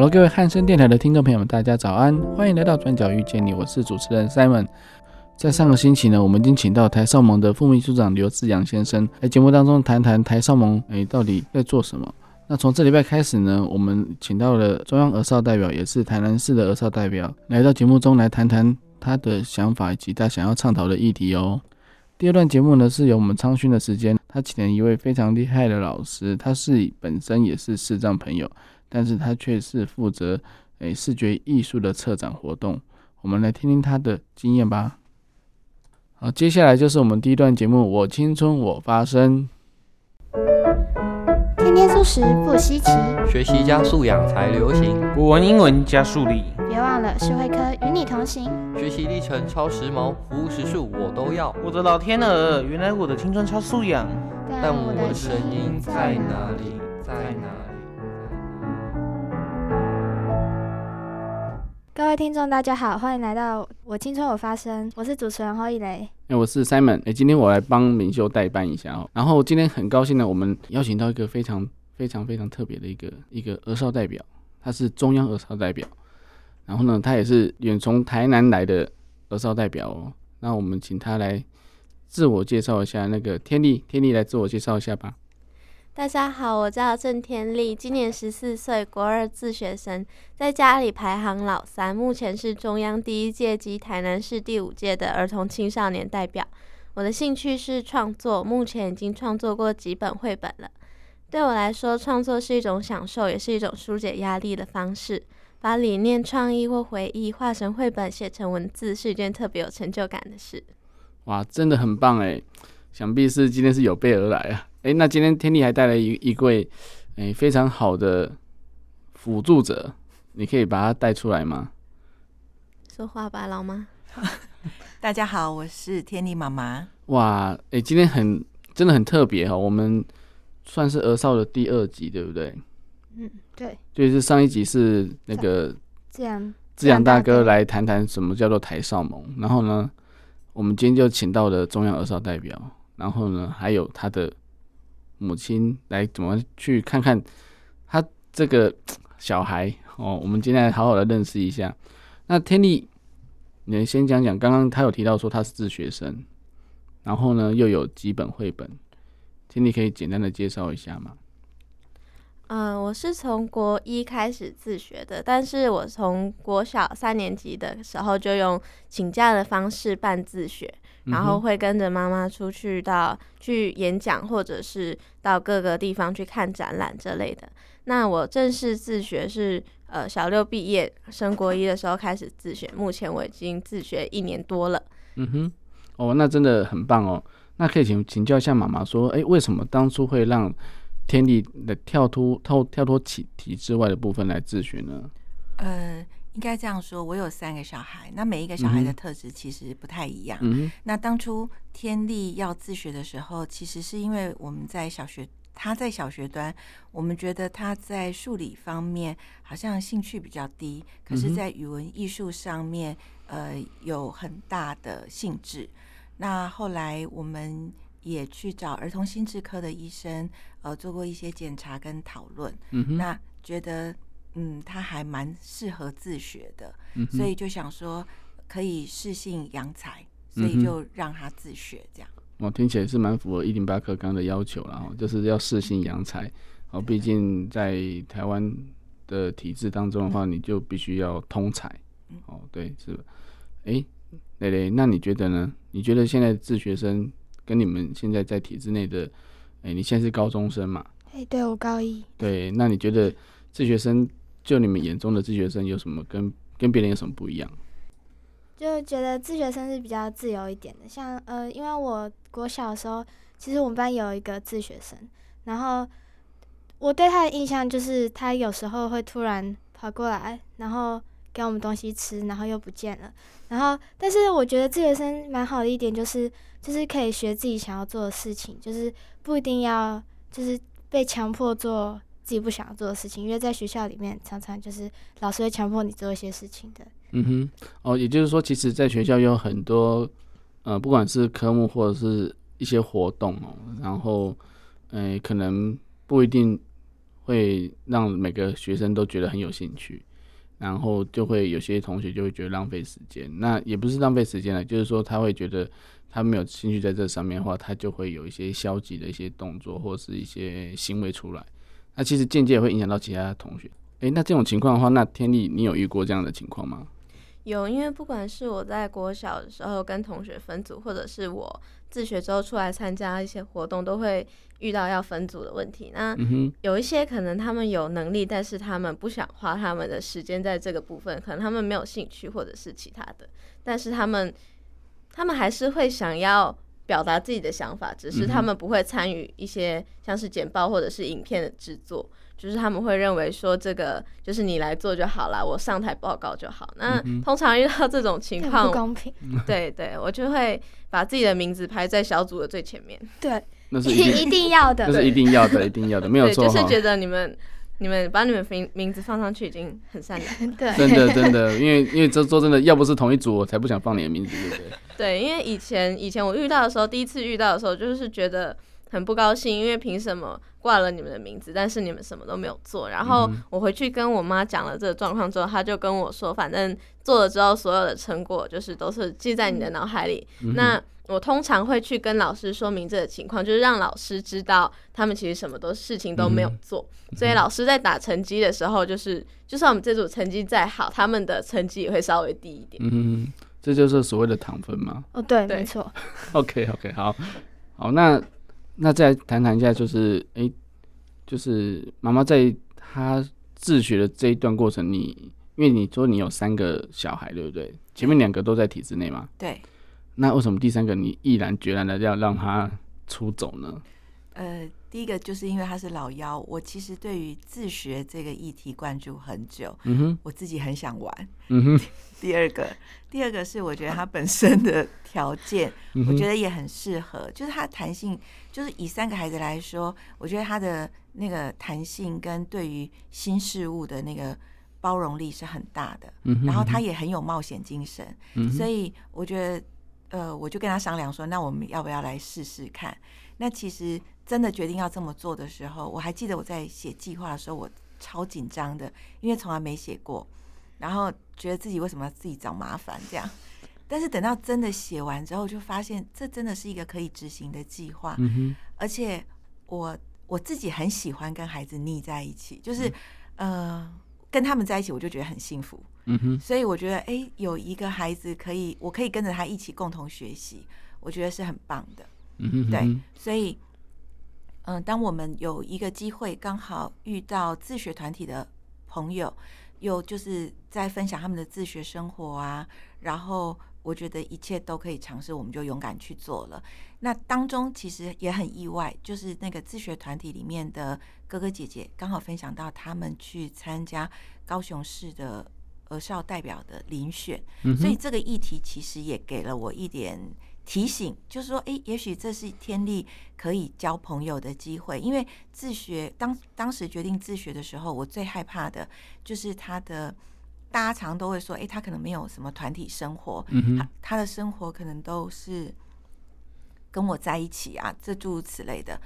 好了各位汉声电台的听众朋友们，大家早安，欢迎来到转角遇见你，我是主持人 Simon。在上个星期呢，我们已经请到台少盟的副秘书长刘志阳先生来节目当中谈谈台少盟诶到底在做什么。那从这礼拜开始呢，我们请到了中央儿少代表，也是台南市的儿少代表，来到节目中来谈谈他的想法以及他想要倡讨的议题哦。第二段节目呢，是由我们昌勋的时间，他请了一位非常厉害的老师，他是本身也是视障朋友。但是他却是负责诶视觉艺术的策展活动，我们来听听他的经验吧。好，接下来就是我们第一段节目，我青春我发声。天天素食不稀奇，学习加素养才流行。古文英文加数理，别忘了社会科与你同行。学习历程超时髦，服务时数我都要。我的老天鹅，原来我的青春超素养，但我的声音在哪里？在哪里？各位听众，大家好，欢迎来到我青春我发声，我是主持人侯一雷。哎、我是 Simon。哎、今天我来帮明秀代班一下哦。然后今天很高兴呢，我们邀请到一个非常非常非常特别的一个一个儿少代表，他是中央儿少代表。然后呢，他也是远从台南来的儿少代表哦。那我们请他来自我介绍一下，那个天丽，天丽来自我介绍一下吧。大家好，我叫郑天丽，今年十四岁，国二自学生，在家里排行老三，目前是中央第一届及台南市第五届的儿童青少年代表。我的兴趣是创作，目前已经创作过几本绘本了。对我来说，创作是一种享受，也是一种纾解压力的方式。把理念、创意或回忆画成绘本，写成文字，是一件特别有成就感的事。哇，真的很棒哎！想必是今天是有备而来啊。哎、欸，那今天天丽还带来一一位哎非常好的辅助者，你可以把他带出来吗？说话吧，老妈。大家好，我是天丽妈妈。哇，哎、欸，今天很真的很特别哈，我们算是儿少的第二集，对不对？嗯，对。就是上一集是那个志扬志扬大哥来谈谈什么叫做台少盟，然后呢，我们今天就请到了中央儿少代表，然后呢，还有他的。母亲来怎么去看看他这个 小孩哦？我们今天好好的认识一下。那天丽，你先讲讲，刚刚他有提到说他是自学生，然后呢又有几本绘本，天丽可以简单的介绍一下吗？嗯、我是从国一开始自学的，但是我从国小三年级的时候就用请假的方式办自学。然后会跟着妈妈出去到去演讲，或者是到各个地方去看展览之类的。那我正式自学是呃小六毕业升国一的时候开始自学，目前我已经自学一年多了。嗯哼，哦，那真的很棒哦。那可以请请教一下妈妈说，哎，为什么当初会让天地的跳脱跳跳脱体体制外的部分来自学呢？呃。应该这样说，我有三个小孩，那每一个小孩的特质其实不太一样。嗯、那当初天力要自学的时候，其实是因为我们在小学，他在小学端，我们觉得他在数理方面好像兴趣比较低，可是，在语文艺术上面，呃，有很大的兴致。那后来我们也去找儿童心智科的医生，呃，做过一些检查跟讨论。嗯、那觉得。嗯，他还蛮适合自学的，嗯、所以就想说可以适性扬才，所以就让他自学这样。我、哦、听起来是蛮符合一零八课纲的要求了哈，就是要适性扬才。哦，毕竟在台湾的体制当中的话，嗯、你就必须要通才。哦，对，是吧？哎、欸，蕾蕾，那你觉得呢？你觉得现在自学生跟你们现在在体制内的，哎、欸，你现在是高中生嘛？哎、欸，对，我高一。对，那你觉得自学生？就你们眼中的自学生有什么跟跟别人有什么不一样？就觉得自学生是比较自由一点的，像呃，因为我国小的时候，其实我们班有一个自学生，然后我对他的印象就是他有时候会突然跑过来，然后给我们东西吃，然后又不见了。然后，但是我觉得自学生蛮好的一点就是，就是可以学自己想要做的事情，就是不一定要就是被强迫做自己不想做的事情，因为在学校里面常常就是老师会强迫你做一些事情的。嗯哼，哦，也就是说，其实在学校有很多，呃，不管是科目或者是一些活动哦，然后，呃，可能不一定会让每个学生都觉得很有兴趣。然后就会有些同学就会觉得浪费时间，那也不是浪费时间了，就是说他会觉得他没有兴趣在这上面的话，他就会有一些消极的一些动作或是一些行为出来，那其实间接也会影响到其他同学。诶，那这种情况的话，那天丽你有遇过这样的情况吗？有，因为不管是我在国小的时候跟同学分组，或者是我自学之后出来参加一些活动，都会遇到要分组的问题。那有一些可能他们有能力，但是他们不想花他们的时间在这个部分，可能他们没有兴趣，或者是其他的。但是他们，他们还是会想要表达自己的想法，只是他们不会参与一些像是简报或者是影片的制作。就是他们会认为说，这个就是你来做就好了，我上台报告就好。那通常遇到这种情况，不公平。对对，我就会把自己的名字排在小组的最前面。对，那是一定，一定要的，那是一定要的，一定要的，没有错。就是觉得你们你们把你们名名字放上去已经很善良。对，真的真的，因为因为这说真的，要不是同一组，我才不想放你的名字，对不对？对，因为以前以前我遇到的时候，第一次遇到的时候，就是觉得。很不高兴，因为凭什么挂了你们的名字，但是你们什么都没有做。然后我回去跟我妈讲了这个状况之后，她就跟我说，反正做了之后，所有的成果就是都是记在你的脑海里。嗯、那我通常会去跟老师说明这个情况，就是让老师知道他们其实什么都事情都没有做。嗯、所以老师在打成绩的时候，就是就算我们这组成绩再好，他们的成绩也会稍微低一点。嗯，这就是所谓的糖分吗？哦，对，對没错。Okay, 好，好，那。那再谈谈一下，就是哎、欸，就是妈妈在她自学的这一段过程，你因为你说你有三个小孩，对不对？前面两个都在体制内吗？对。那为什么第三个你毅然决然的要让他出走呢？呃，第一个就是因为他是老幺，我其实对于自学这个议题关注很久，嗯哼，我自己很想玩，嗯哼。第二个，第二个是我觉得他本身的条件，我觉得也很适合，就是他的弹性，就是以三个孩子来说，我觉得他的那个弹性跟对于新事物的那个包容力是很大的，嗯，然后他也很有冒险精神，嗯，所以我觉得，呃，我就跟他商量说，那我们要不要来试试看？那其实。真的决定要这么做的时候，我还记得我在写计划的时候，我超紧张的，因为从来没写过，然后觉得自己为什么要自己找麻烦这样。但是等到真的写完之后，就发现这真的是一个可以执行的计划。嗯。而且我我自己很喜欢跟孩子腻在一起，就是、嗯、呃跟他们在一起，我就觉得很幸福。嗯哼。所以我觉得，哎、欸，有一个孩子可以，我可以跟着他一起共同学习，我觉得是很棒的。嗯哼。对，所以。嗯，当我们有一个机会，刚好遇到自学团体的朋友，又就是在分享他们的自学生活啊，然后我觉得一切都可以尝试，我们就勇敢去做了。那当中其实也很意外，就是那个自学团体里面的哥哥姐姐刚好分享到他们去参加高雄市的儿少代表的遴选，嗯，所以这个议题其实也给了我一点。提醒就是说，哎，也许这是天力可以交朋友的机会。因为自学当当时决定自学的时候，我最害怕的就是他的，大家常都会说，哎，他可能没有什么团体生活，嗯，他他的生活可能都是跟我在一起啊，这诸如此类的。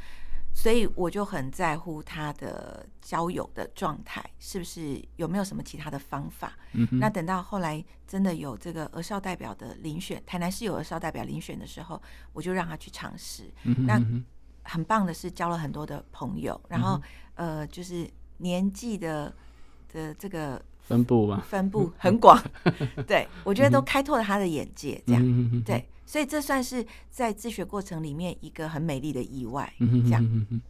所以我就很在乎他的交友的状态，是不是有没有什么其他的方法？嗯、那等到后来真的有这个儿少代表的遴选，台南市有儿少代表遴选的时候，我就让他去尝试。嗯、那很棒的是交了很多的朋友，然后、嗯、呃，就是年纪的的这个分布吧，分布 很广。对，我觉得都开拓了他的眼界，这样、嗯、对。所以这算是在自学过程里面一个很美丽的意外，这样，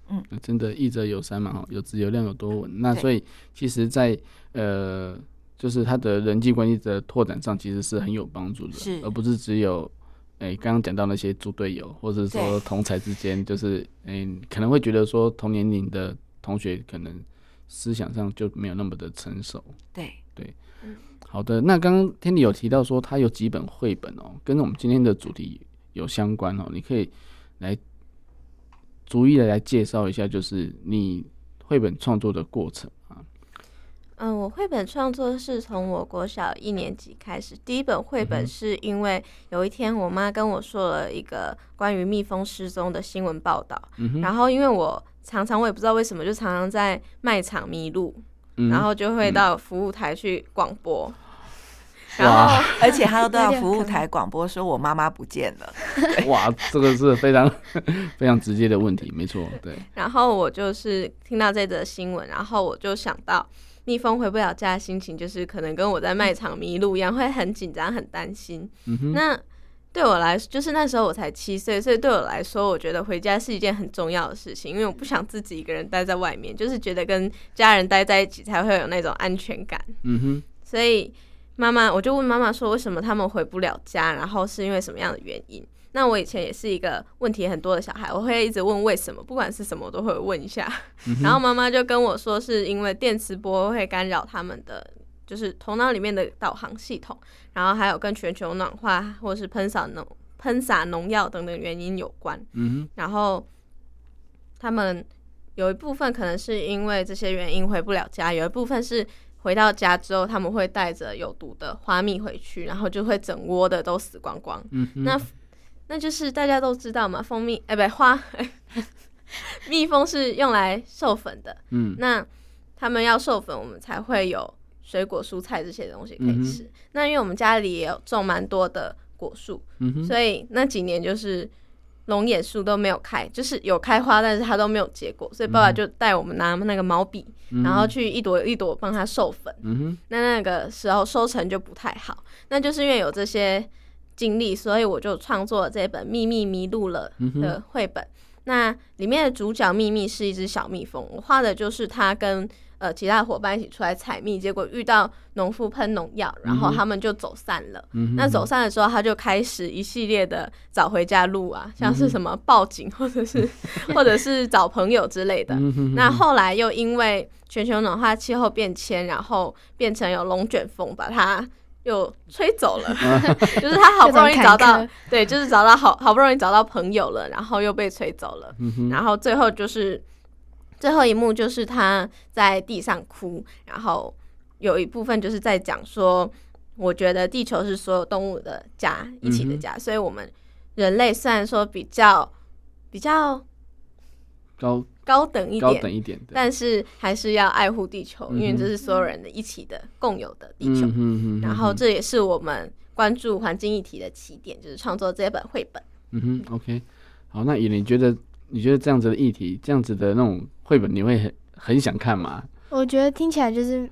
嗯，嗯真的益者有三嘛，哈，有质有量有多稳。那所以其实在，在呃，就是他的人际关系的拓展上，其实是很有帮助的，是，而不是只有，哎、欸，刚刚讲到那些猪队友，或者说同才之间，就是，哎、欸，可能会觉得说同年龄的同学可能思想上就没有那么的成熟，对，对。好的，那刚刚天理有提到说他有几本绘本哦，跟我们今天的主题有相关哦，你可以来逐一的来介绍一下，就是你绘本创作的过程啊。嗯，我绘本创作是从我国小一年级开始，第一本绘本是因为有一天我妈跟我说了一个关于蜜蜂失踪的新闻报道，嗯，然后因为我常常我也不知道为什么就常常在卖场迷路，嗯，然后就会到服务台去广播。然后，而且他都要服务台广播说：“我妈妈不见了。”哇，这个是非常 非常直接的问题，没错，对。然后我就是听到这则新闻，然后我就想到蜜蜂回不了家的心情，就是可能跟我在卖场迷路一样，会很紧张、很担心。嗯、那对我来说，就是那时候我才七岁，所以对我来说，我觉得回家是一件很重要的事情，因为我不想自己一个人待在外面，就是觉得跟家人待在一起才会有那种安全感。嗯哼，所以。妈妈，我就问妈妈说，为什么他们回不了家？然后是因为什么样的原因？那我以前也是一个问题很多的小孩，我会一直问为什么，不管是什么我都会问一下。嗯、然后妈妈就跟我说，是因为电磁波会干扰他们的，就是头脑里面的导航系统，然后还有跟全球暖化或是喷洒农喷洒农药等等原因有关。嗯、然后他们有一部分可能是因为这些原因回不了家，有一部分是。回到家之后，他们会带着有毒的花蜜回去，然后就会整窝的都死光光。嗯、那那就是大家都知道嘛，蜂蜜哎，不对，花 蜜蜂是用来授粉的。嗯，那他们要授粉，我们才会有水果、蔬菜这些东西可以吃。嗯、那因为我们家里也有种蛮多的果树，嗯，所以那几年就是。龙眼树都没有开，就是有开花，但是它都没有结果，所以爸爸就带我们拿那个毛笔，嗯、然后去一朵一朵帮它授粉。嗯、那那个时候收成就不太好，那就是因为有这些经历，所以我就创作了这本《秘密迷路了》的绘本。嗯、那里面的主角秘密是一只小蜜蜂，我画的就是它跟。呃，其他的伙伴一起出来采蜜，结果遇到农夫喷农药，然后他们就走散了。嗯、那走散的时候，他就开始一系列的找回家路啊，像是什么报警，或者是 或者是找朋友之类的。那后来又因为全球暖化、气候变迁，然后变成有龙卷风，把它又吹走了。就是他好不容易找到，对，就是找到好好不容易找到朋友了，然后又被吹走了。然后最后就是。最后一幕就是他在地上哭，然后有一部分就是在讲说，我觉得地球是所有动物的家，一起的家，嗯、所以我们人类虽然说比较比较高高等一点，高等一点，但是还是要爱护地球，嗯、因为这是所有人的一起的共有的地球。嗯、然后这也是我们关注环境议题的起点，就是创作这本绘本。嗯哼，OK，好，那以琳觉得？你觉得这样子的议题，这样子的那种绘本，你会很很想看吗？我觉得听起来就是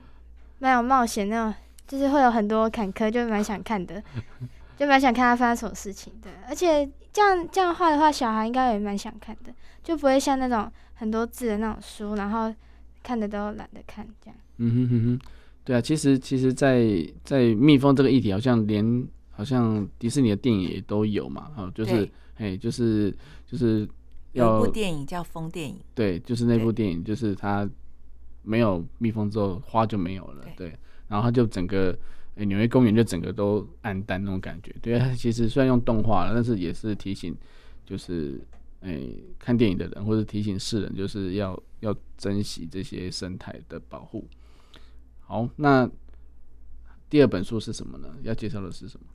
蛮有冒险那种，就是会有很多坎坷，就蛮想看的，就蛮想看他发生什么事情的。而且这样这样画的话，小孩应该也蛮想看的，就不会像那种很多字的那种书，然后看的都懒得看这样。嗯哼哼哼，对啊，其实其实在，在在蜜蜂这个议题，好像连好像迪士尼的电影也都有嘛，哦，就是哎，就是就是。有一部电影叫《蜂电影》，对，就是那部电影，就是它没有蜜蜂之后，花就没有了，对，对然后它就整个纽约公园就整个都暗淡那种感觉，对，它其实虽然用动画了，但是也是提醒，就是哎看电影的人或者提醒世人，就是要要珍惜这些生态的保护。好，那第二本书是什么呢？要介绍的是什么？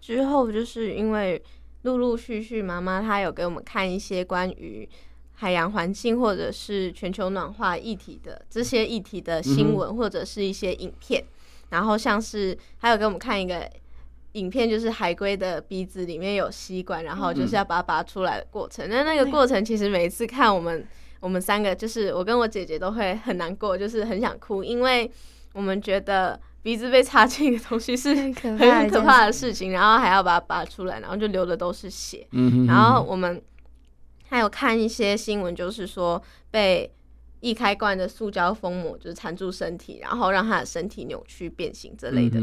之后就是因为。陆陆续续，妈妈她有给我们看一些关于海洋环境或者是全球暖化议题的这些议题的新闻，或者是一些影片。嗯、然后像是还有给我们看一个影片，就是海龟的鼻子里面有吸管，然后就是要把它拔出来的过程。那、嗯、那个过程其实每一次看我们我们三个，就是我跟我姐姐都会很难过，就是很想哭，因为我们觉得。鼻子被插进一个东西是很可怕的事情，然后还要把它拔出来，然后就流的都是血。然后我们还有看一些新闻，就是说被易开罐的塑胶封膜就是缠住身体，然后让他的身体扭曲变形之类的。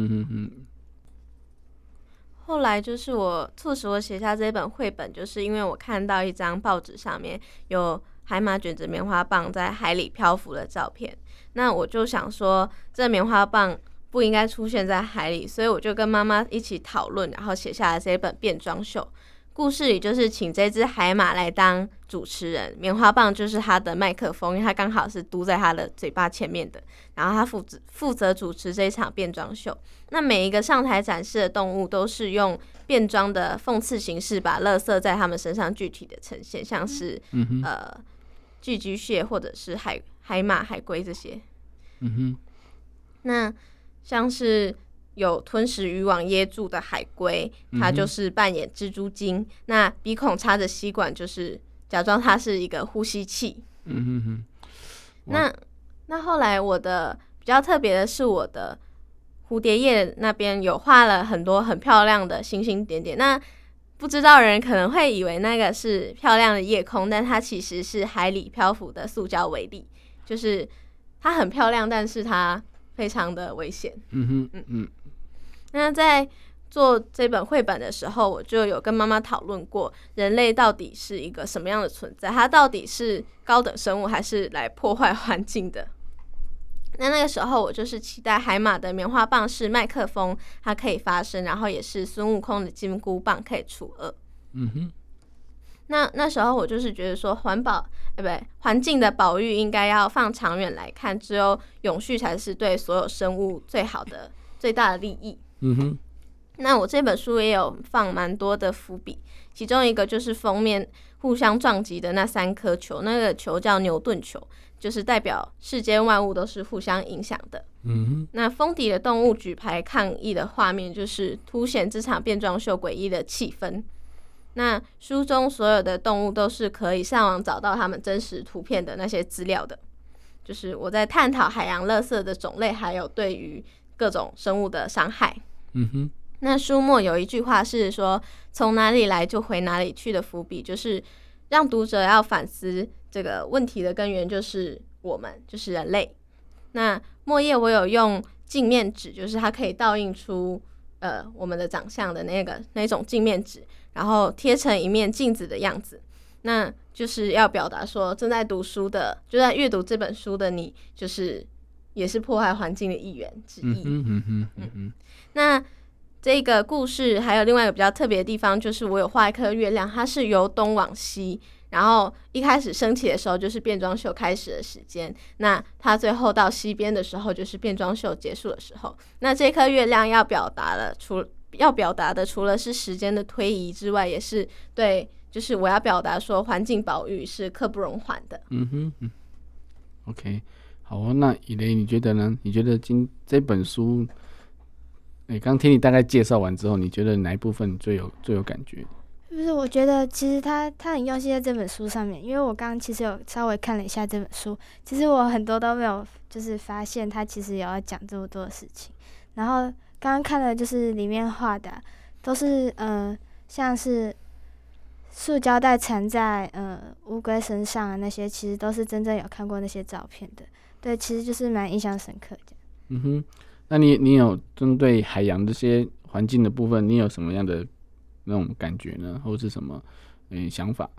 后来就是我促使我写下这本绘本，就是因为我看到一张报纸上面有海马卷着棉花棒在海里漂浮的照片，那我就想说这棉花棒。不应该出现在海里，所以我就跟妈妈一起讨论，然后写下了这本变装秀。故事里就是请这只海马来当主持人，棉花棒就是他的麦克风，因为他刚好是嘟在他的嘴巴前面的，然后他负责负责主持这一场变装秀。那每一个上台展示的动物都是用变装的讽刺形式，把乐色在他们身上具体的呈现，像是、嗯、呃寄居蟹或者是海海马、海龟这些。嗯哼，那像是。有吞食渔网噎住的海龟，它就是扮演蜘蛛精。嗯、那鼻孔插着吸管，就是假装它是一个呼吸器。嗯哼哼。那那后来我的比较特别的是，我的蝴蝶叶那边有画了很多很漂亮的星星点点。那不知道人可能会以为那个是漂亮的夜空，但它其实是海里漂浮的塑胶微粒，就是它很漂亮，但是它非常的危险。嗯哼，嗯嗯。那在做这本绘本的时候，我就有跟妈妈讨论过，人类到底是一个什么样的存在？它到底是高等生物，还是来破坏环境的？那那个时候，我就是期待海马的棉花棒是麦克风，它可以发声，然后也是孙悟空的金箍棒可以除恶。嗯哼。那那时候我就是觉得说，环保，哎，不对，环境的保育应该要放长远来看，只有永续才是对所有生物最好的、最大的利益。嗯哼，那我这本书也有放蛮多的伏笔，其中一个就是封面互相撞击的那三颗球，那个球叫牛顿球，就是代表世间万物都是互相影响的。嗯哼，那封底的动物举牌抗议的画面，就是凸显这场变装秀诡异的气氛。那书中所有的动物都是可以上网找到它们真实图片的那些资料的，就是我在探讨海洋垃圾的种类，还有对于各种生物的伤害。嗯哼，那书末有一句话是说，从哪里来就回哪里去的伏笔，就是让读者要反思这个问题的根源就是我们，就是人类。那末页我有用镜面纸，就是它可以倒映出呃我们的长相的那个那种镜面纸，然后贴成一面镜子的样子，那就是要表达说正在读书的，就在阅读这本书的你，就是也是破坏环境的一员之一。嗯嗯嗯嗯嗯。那这个故事还有另外一个比较特别的地方，就是我有画一颗月亮，它是由东往西，然后一开始升起的时候就是变装秀开始的时间，那它最后到西边的时候就是变装秀结束的时候。那这颗月亮要表达了，除要表达的除了是时间的推移之外，也是对，就是我要表达说环境保育是刻不容缓的。嗯哼嗯，OK，好啊，那以雷你觉得呢？你觉得今这本书？哎，刚听你大概介绍完之后，你觉得哪一部分最有最有感觉？不是，我觉得其实他他很用心在这本书上面，因为我刚刚其实有稍微看了一下这本书，其实我很多都没有就是发现他其实有要讲这么多的事情。然后刚刚看了就是里面画的都是呃像是塑胶袋缠在呃乌龟身上啊那些，其实都是真正有看过那些照片的。对，其实就是蛮印象深刻的。嗯哼。那你你有针对海洋这些环境的部分，你有什么样的那种感觉呢，或者是什么嗯想法？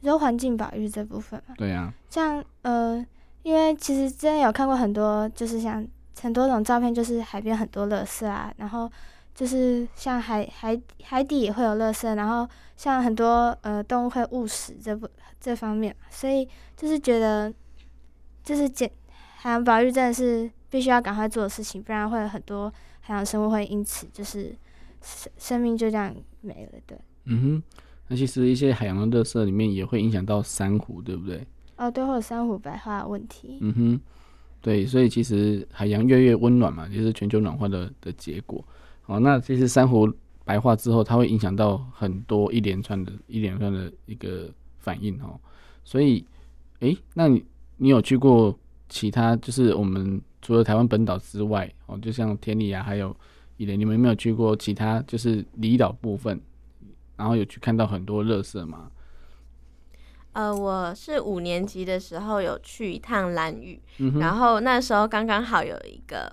你说环境保育这部分嘛？对啊，像呃，因为其实之前有看过很多，就是像很多种照片，就是海边很多垃圾啊，然后就是像海海海底也会有垃圾，然后像很多呃动物会误食这部这方面，所以就是觉得就是减海洋保育真的是。必须要赶快做的事情，不然会有很多海洋生物会因此就是生生命就这样没了。对，嗯哼，那其实一些海洋的垃圾里面也会影响到珊瑚，对不对？哦，对，会有珊瑚白化的问题。嗯哼，对，所以其实海洋越来越温暖嘛，就是全球暖化的的结果。哦，那其实珊瑚白化之后，它会影响到很多一连串的一连串的一个反应哦。所以，诶，那你你有去过其他就是我们？除了台湾本岛之外，哦，就像天理啊，还有以雷，你们有没有去过其他就是离岛部分，然后有去看到很多垃圾吗？呃，我是五年级的时候有去一趟兰屿，嗯，然后那时候刚刚好有一个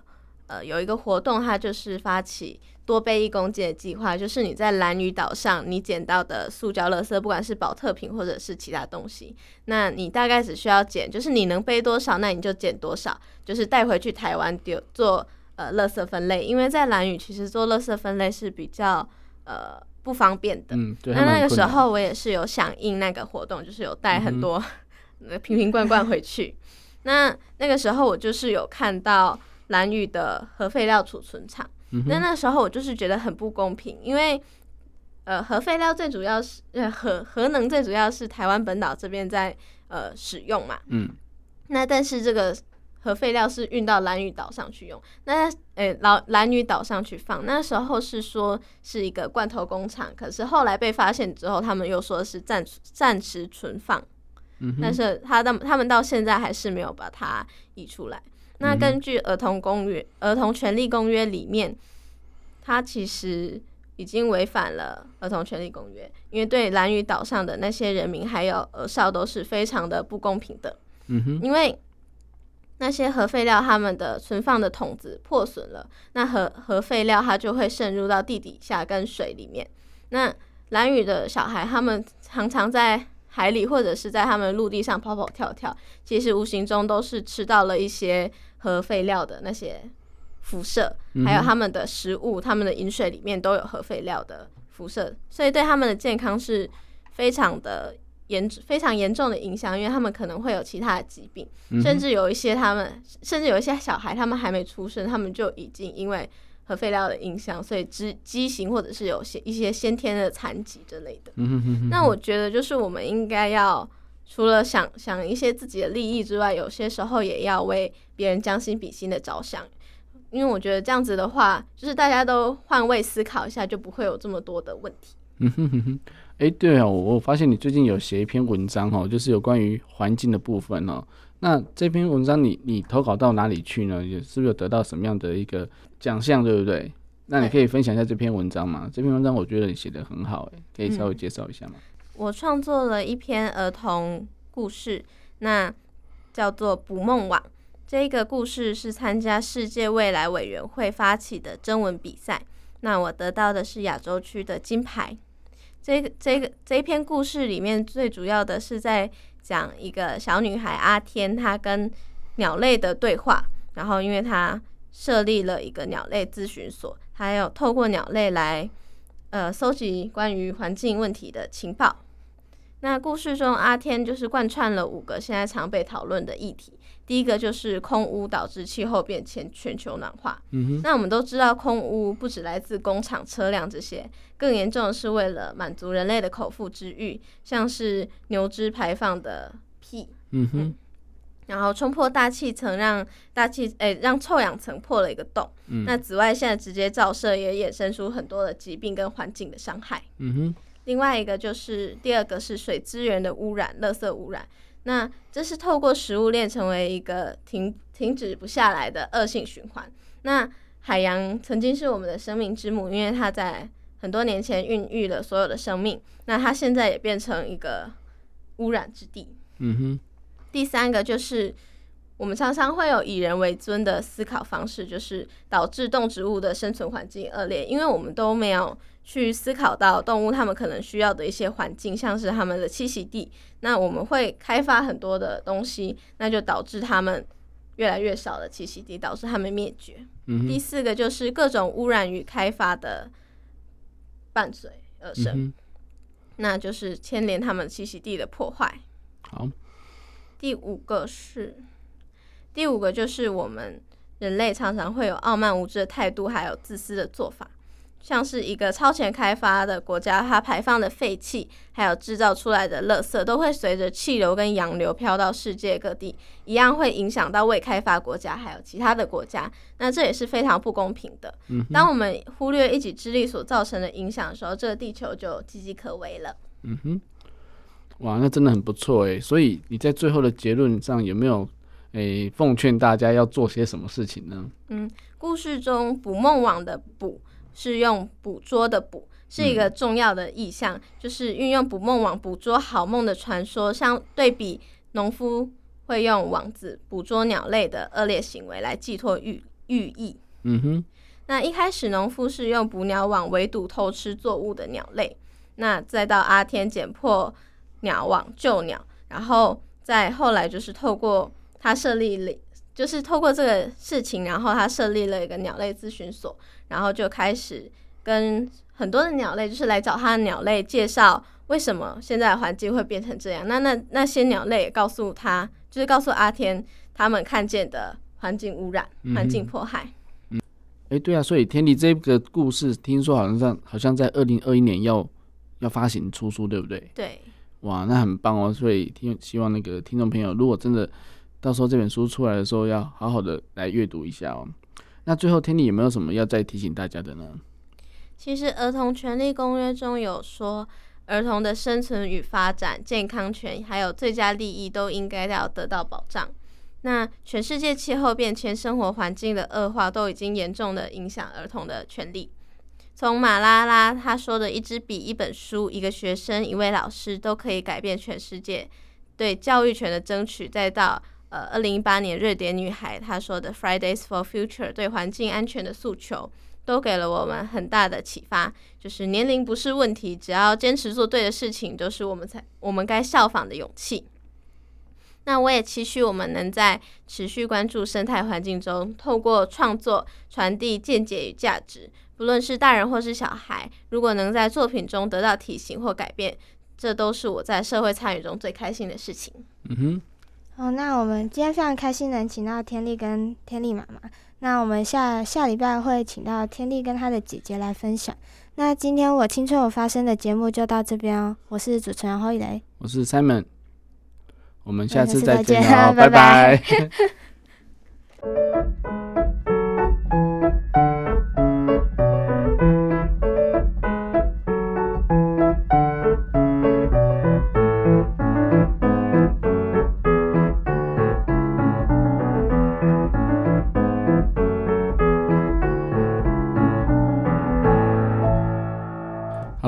呃有一个活动，它就是发起。多背一公斤的计划，就是你在兰屿岛上你捡到的塑胶垃圾，不管是保特瓶或者是其他东西，那你大概只需要捡，就是你能背多少，那你就捡多少，就是带回去台湾丢做呃垃圾分类，因为在兰屿其实做垃圾分类是比较呃不方便的。嗯，对。那那个时候我也是有响应那个活动，就是有带很多 瓶瓶罐罐回去。嗯、那那个时候我就是有看到蓝宇的核废料储存厂，嗯、那那时候我就是觉得很不公平，因为呃核废料最主要是呃核核能最主要是台湾本岛这边在呃使用嘛。嗯。那但是这个核废料是运到蓝屿岛上去用，那诶老蓝屿岛上去放，那时候是说是一个罐头工厂，可是后来被发现之后，他们又说是暂暂时存放，嗯、但是他的他们到现在还是没有把它移出来。那根据儿童公约、儿童权利公约里面，它其实已经违反了儿童权利公约，因为对蓝屿岛上的那些人民还有儿少都是非常的不公平的。嗯哼，因为那些核废料，他们的存放的桶子破损了，那核核废料它就会渗入到地底下跟水里面。那蓝雨的小孩，他们常常在海里或者是在他们陆地上跑跑跳跳，其实无形中都是吃到了一些核废料的那些辐射，还有他们的食物、他们的饮水里面都有核废料的辐射，所以对他们的健康是非常的。严非常严重的影响，因为他们可能会有其他的疾病，嗯、甚至有一些他们，甚至有一些小孩，他们还没出生，他们就已经因为核废料的影响，所以畸畸形或者是有些一些先天的残疾之类的。嗯、哼哼哼，那我觉得，就是我们应该要除了想想一些自己的利益之外，有些时候也要为别人将心比心的着想，因为我觉得这样子的话，就是大家都换位思考一下，就不会有这么多的问题。嗯哼哼哼。哎，对啊，我我发现你最近有写一篇文章哦，就是有关于环境的部分哦。那这篇文章你你投稿到哪里去呢？也是不是有得到什么样的一个奖项，对不对？那你可以分享一下这篇文章吗？这篇文章我觉得你写的很好，哎，可以稍微介绍一下吗？嗯，我创作了一篇儿童故事，那叫做《捕梦网》。这个故事是参加世界未来委员会发起的征文比赛，那我得到的是亚洲区的金牌。这这个这一篇故事里面，最主要的是在讲一个小女孩阿天，她跟鸟类的对话。然后，因为她设立了一个鸟类咨询所，她要透过鸟类来呃搜集关于环境问题的情报。那故事中，阿天就是贯穿了五个现在常被讨论的议题。第一个就是空污导致气候变迁、全球暖化。那我们都知道，空污不只来自工厂、车辆这些，更严重的是为了满足人类的口腹之欲，像是牛只排放的屁。嗯哼。嗯，然后冲破大气层，让大气诶、欸、让臭氧层破了一个洞。嗯。那紫外线直接照射，也衍生出很多的疾病跟环境的伤害。嗯哼。另外一个就是第二个是水资源的污染，垃圾污染。那这是透过食物链成为一个停停止不下来的恶性循环。那海洋曾经是我们的生命之母，因为它在很多年前孕育了所有的生命。那它现在也变成一个污染之地。嗯哼。第三个就是。我们常常会有以人为尊的思考方式，就是导致动植物的生存环境恶劣，因为我们都没有去思考到动物它们可能需要的一些环境，像是它们的栖息地。那我们会开发很多的东西，那就导致它们越来越少的栖息地，导致它们灭绝。嗯。第四个就是各种污染与开发的伴随而生，嗯，那就是牵连它们栖息地的破坏。好，第五个是。第五个就是我们人类常常会有傲慢无知的态度，还有自私的做法，像是一个超前开发的国家，它排放的废气，还有制造出来的垃圾，都会随着气流跟洋流飘到世界各地，一样会影响到未开发国家，还有其他的国家。那这也是非常不公平的。当我们忽略一己之力所造成的影响的时候，这个地球就岌岌可危了。嗯哼，哇，那真的很不错诶。所以你在最后的结论上有没有？诶、欸，奉劝大家要做些什么事情呢？嗯，故事中捕梦网的“捕”是用捕捉的“捕”，是一个重要的意象，嗯、就是运用捕梦网捕捉好梦的传说，相对比农夫会用网子捕捉鸟类的恶劣行为来寄托寓寓意。嗯哼，那一开始农夫是用捕鸟网围堵偷吃作物的鸟类，那再到阿天剪破鸟网救鸟，然后再后来就是透过他设立了，就是透过这个事情，然后他设立了一个鸟类咨询所，然后就开始跟很多的鸟类，就是来找他的鸟类介绍为什么现在的环境会变成这样。那那那些鸟类也告诉他，就是告诉阿天他们看见的环境污染、环境迫害。嗯，哎、嗯，对啊，所以天地这个故事，听说好像在好像在二零二一年要要发行出书，对不对？对。哇，那很棒哦！所以听希望那个听众朋友，如果真的到时候这本书出来的时候，要好好的来阅读一下哦。那最后天力有没有什么要再提醒大家的呢？其实《儿童权利公约》中有说，儿童的生存与发展、健康权还有最佳利益都应该要得到保障。那全世界气候变迁、生活环境的恶化都已经严重的影响儿童的权利。从马拉拉他说的一支笔、一本书、一个学生、一位老师都可以改变全世界对教育权的争取，再到呃二零一八年瑞典女孩她说的 Fridays for Future 对环境安全的诉求，都给了我们很大的启发。就是年龄不是问题，只要坚持做对的事情，都是我们才我们该效仿的勇气。那我也期许我们能在持续关注生态环境中，透过创作传递见解与价值。不论是大人或是小孩，如果能在作品中得到提醒或改变，这都是我在社会参与中最开心的事情。嗯哼。好，那我们今天非常开心能请到天丽跟天丽妈妈。那我们下下礼拜会请到天丽跟她的姐姐来分享。那今天我青春有发生的节目就到这边哦。我是主持人侯以雷，我是 Simon。我们下次再见，拜拜。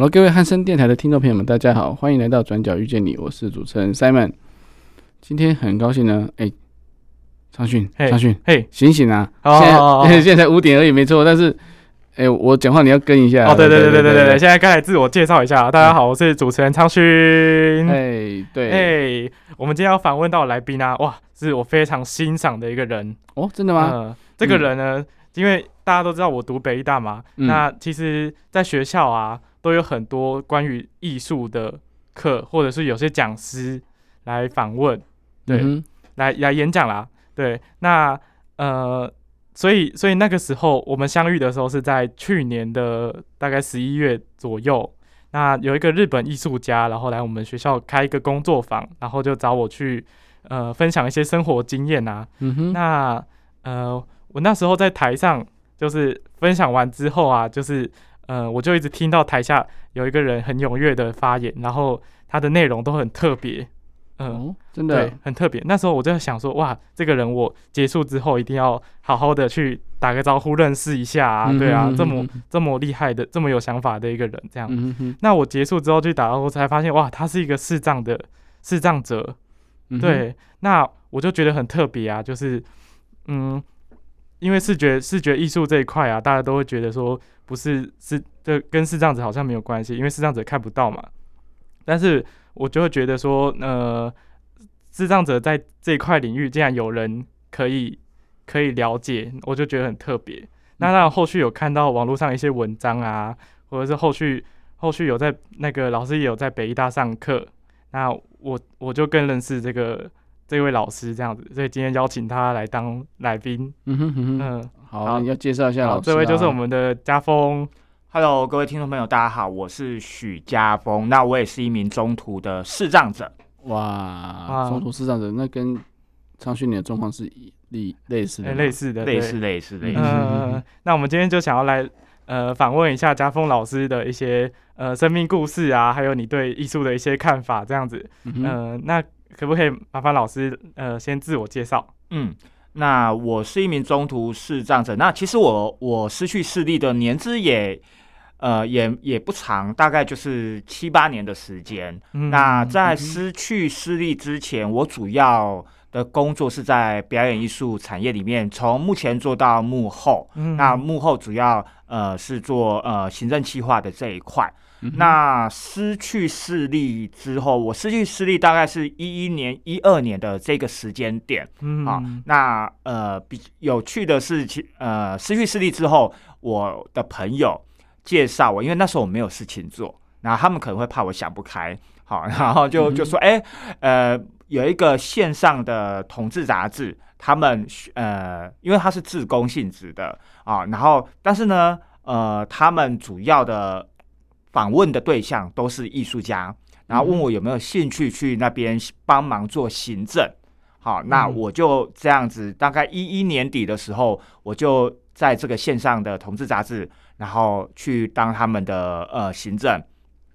各位汉声电台的听众朋友们，大家好，欢迎来到转角遇见你，我是主持人 Simon。今天很高兴呢，哎、欸，昌训，昌训，嘿，醒醒啊！现在、oh, oh, oh, oh. 现在才五点而已，没错。但是，哎、欸，我讲话你要跟一下。哦，对对对对对对对。现在刚才自我介绍一下，大家好，我是主持人昌勋。哎，对，哎，我们今天要访问到来宾啊，哇，是我非常欣赏的一个人哦，真的吗？呃、这个人呢，嗯、因为大家都知道我读北艺大嘛，嗯、那其实在学校啊，都有很多关于艺术的课，或者是有些讲师来访问。对，嗯、来来演讲啦。对，那呃，所以所以那个时候我们相遇的时候是在去年的大概十一月左右。那有一个日本艺术家，然后来我们学校开一个工作坊，然后就找我去呃分享一些生活经验啊。嗯哼。那呃，我那时候在台上就是分享完之后啊，就是呃，我就一直听到台下有一个人很踊跃的发言，然后他的内容都很特别。嗯、哦，真的对，很特别。那时候我就在想说，哇，这个人我结束之后一定要好好的去打个招呼，认识一下啊。嗯、对啊，这么这么厉害的，这么有想法的一个人，这样。嗯、那我结束之后去打招呼，才发现哇，他是一个视障的视障者。嗯、对，那我就觉得很特别啊，就是嗯，因为视觉视觉艺术这一块啊，大家都会觉得说不是是这跟视障者好像没有关系，因为视障者看不到嘛。但是我就会觉得说，呃，视障者在这一块领域，竟然有人可以可以了解，我就觉得很特别。那那后续有看到网络上一些文章啊，或者是后续后续有在那个老师也有在北艺大上课，那我我就更认识这个这位老师这样子，所以今天邀请他来当来宾。嗯哼哼哼，嗯，好，好，你要介绍一下老师。这位就是我们的家峰。Hello，各位听众朋友，大家好，我是许家峰。那我也是一名中途的视障者。哇，中途视障者，那跟昌训你的状况是类类似的、欸，类似的，类似类似类似。嗯，那我们今天就想要来呃访问一下家峰老师的一些呃生命故事啊，还有你对艺术的一些看法，这样子。嗯、呃，那可不可以麻烦老师呃先自我介绍？嗯。那我是一名中途视障者。那其实我我失去视力的年资也。呃，也也不长，大概就是七八年的时间。嗯、那在失去视力之前，嗯、我主要的工作是在表演艺术产业里面，从目前做到幕后。嗯、那幕后主要呃是做呃行政企划的这一块。嗯、那失去视力之后，我失去视力大概是一一年、一二年的这个时间点。嗯，好，那呃，比有趣的是，其呃，失去视力之后，我的朋友介绍我，因为那时候我没有事情做，然后他们可能会怕我想不开，好，然后就就说，哎、嗯，呃，有一个线上的同志杂志，他们呃，因为它是自工性质的啊，然后但是呢。呃，他们主要的访问的对象都是艺术家，然后问我有没有兴趣去那边帮忙做行政。好，那我就这样子，大概一一年底的时候，我就在这个线上的同志杂志，然后去当他们的呃行政。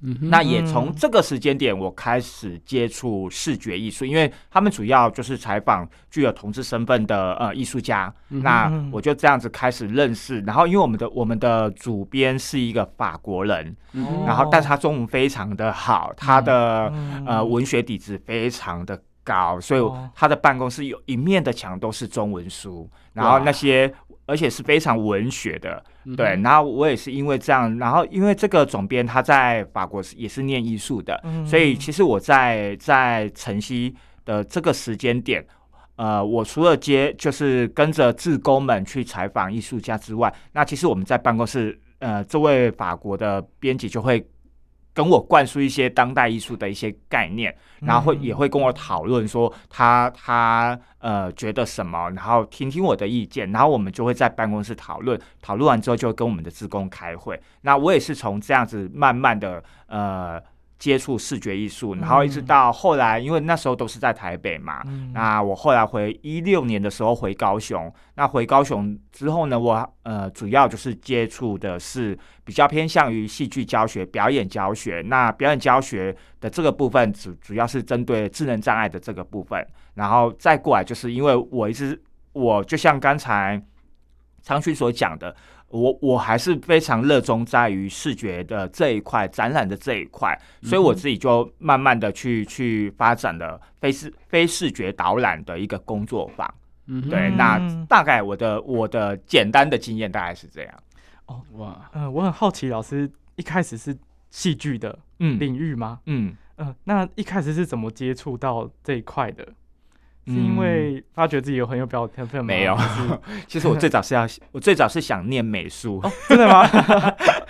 嗯，那也从这个时间点，我开始接触视觉艺术，因为他们主要就是采访具有同志身份的呃艺术家，嗯。那我就这样子开始认识，然后因为我们的我们的主编是一个法国人，嗯，然后但是他中文非常的好，他的呃文学底子非常的高，所以他的办公室有一面的墙都是中文书，然后那些。而且是非常文学的，对。然后我也是因为这样，然后因为这个总编他在法国是也是念艺术的，所以其实我在在晨曦的这个时间点，呃，我除了接就是跟着志工们去采访艺术家之外，那其实我们在办公室，呃，这位法国的编辑就会。跟我灌输一些当代艺术的一些概念，然后会也会跟我讨论说他他呃觉得什么，然后听听我的意见，然后我们就会在办公室讨论，讨论完之后就跟我们的职工开会。那我也是从这样子慢慢的呃。接触视觉艺术，然后一直到后来，因为那时候都是在台北嘛。嗯、那我后来回一六年的时候回高雄，那回高雄之后呢，我呃主要就是接触的是比较偏向于戏剧教学、表演教学。那表演教学的这个部分主主要是针对智能障碍的这个部分，然后再过来就是因为我一直我就像刚才昌勋所讲的。我我还是非常热衷在于视觉的这一块，展览的这一块，所以我自己就慢慢的去去发展了非视非视觉导览的一个工作坊。嗯，对，那大概我的我的简单的经验大概是这样。哦，哇，嗯、呃，我很好奇，老师一开始是戏剧的领域吗？嗯嗯、呃，那一开始是怎么接触到这一块的？是因为发觉自己有很有表演天分吗？没有，其实我最早是要，我最早是想念美术。哦，真的吗？